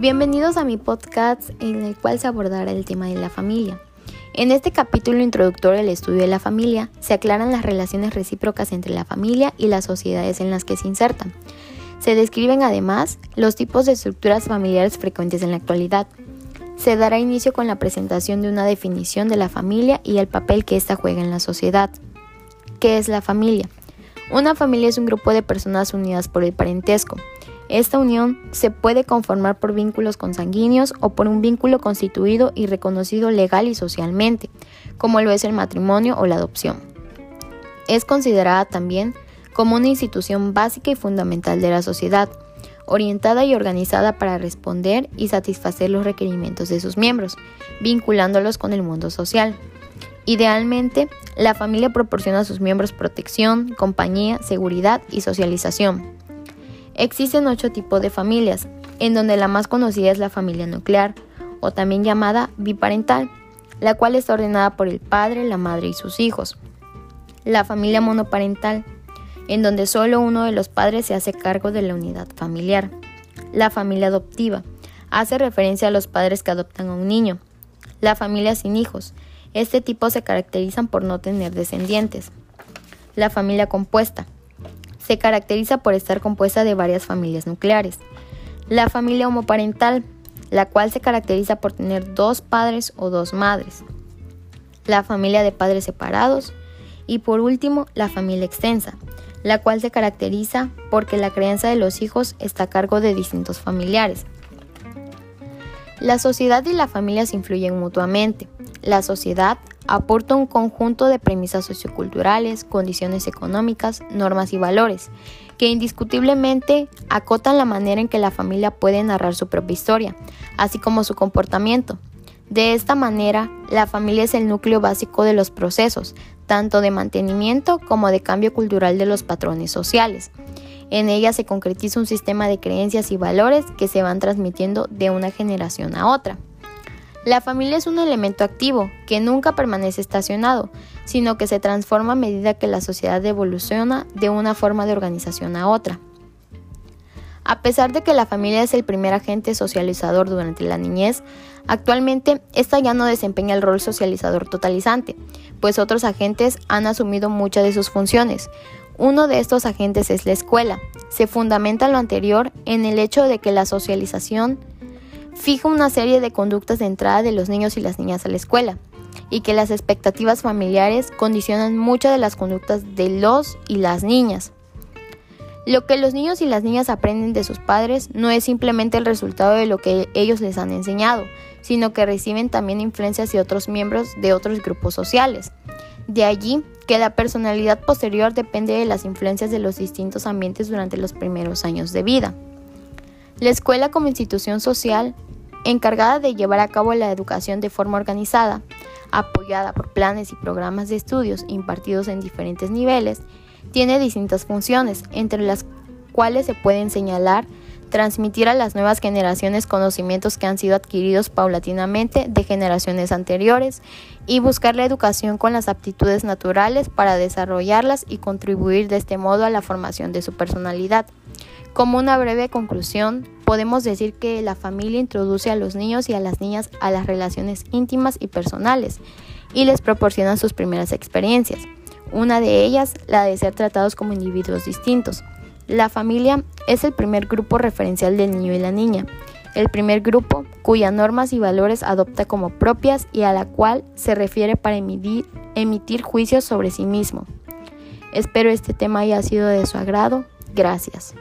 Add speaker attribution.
Speaker 1: Bienvenidos a mi podcast en el cual se abordará el tema de la familia. En este capítulo introductorio del estudio de la familia se aclaran las relaciones recíprocas entre la familia y las sociedades en las que se insertan. Se describen además los tipos de estructuras familiares frecuentes en la actualidad. Se dará inicio con la presentación de una definición de la familia y el papel que ésta juega en la sociedad. ¿Qué es la familia? Una familia es un grupo de personas unidas por el parentesco. Esta unión se puede conformar por vínculos consanguíneos o por un vínculo constituido y reconocido legal y socialmente, como lo es el matrimonio o la adopción. Es considerada también como una institución básica y fundamental de la sociedad, orientada y organizada para responder y satisfacer los requerimientos de sus miembros, vinculándolos con el mundo social. Idealmente, la familia proporciona a sus miembros protección, compañía, seguridad y socialización. Existen ocho tipos de familias, en donde la más conocida es la familia nuclear, o también llamada biparental, la cual está ordenada por el padre, la madre y sus hijos. La familia monoparental, en donde solo uno de los padres se hace cargo de la unidad familiar. La familia adoptiva, hace referencia a los padres que adoptan a un niño. La familia sin hijos, este tipo se caracterizan por no tener descendientes. La familia compuesta se caracteriza por estar compuesta de varias familias nucleares. La familia homoparental, la cual se caracteriza por tener dos padres o dos madres. La familia de padres separados. Y por último, la familia extensa, la cual se caracteriza porque la crianza de los hijos está a cargo de distintos familiares. La sociedad y la familia se influyen mutuamente. La sociedad aporta un conjunto de premisas socioculturales, condiciones económicas, normas y valores, que indiscutiblemente acotan la manera en que la familia puede narrar su propia historia, así como su comportamiento. De esta manera, la familia es el núcleo básico de los procesos, tanto de mantenimiento como de cambio cultural de los patrones sociales. En ella se concretiza un sistema de creencias y valores que se van transmitiendo de una generación a otra. La familia es un elemento activo que nunca permanece estacionado, sino que se transforma a medida que la sociedad evoluciona de una forma de organización a otra. A pesar de que la familia es el primer agente socializador durante la niñez, actualmente esta ya no desempeña el rol socializador totalizante, pues otros agentes han asumido muchas de sus funciones, uno de estos agentes es la escuela. Se fundamenta lo anterior en el hecho de que la socialización fija una serie de conductas de entrada de los niños y las niñas a la escuela y que las expectativas familiares condicionan muchas de las conductas de los y las niñas. Lo que los niños y las niñas aprenden de sus padres no es simplemente el resultado de lo que ellos les han enseñado, sino que reciben también influencias de otros miembros de otros grupos sociales. De allí que la personalidad posterior depende de las influencias de los distintos ambientes durante los primeros años de vida. La escuela como institución social, encargada de llevar a cabo la educación de forma organizada, apoyada por planes y programas de estudios impartidos en diferentes niveles, tiene distintas funciones, entre las cuales se pueden señalar transmitir a las nuevas generaciones conocimientos que han sido adquiridos paulatinamente de generaciones anteriores y buscar la educación con las aptitudes naturales para desarrollarlas y contribuir de este modo a la formación de su personalidad. Como una breve conclusión, podemos decir que la familia introduce a los niños y a las niñas a las relaciones íntimas y personales y les proporciona sus primeras experiencias. Una de ellas, la de ser tratados como individuos distintos. La familia es el primer grupo referencial del niño y la niña, el primer grupo cuyas normas y valores adopta como propias y a la cual se refiere para emitir, emitir juicios sobre sí mismo. Espero este tema haya sido de su agrado. Gracias.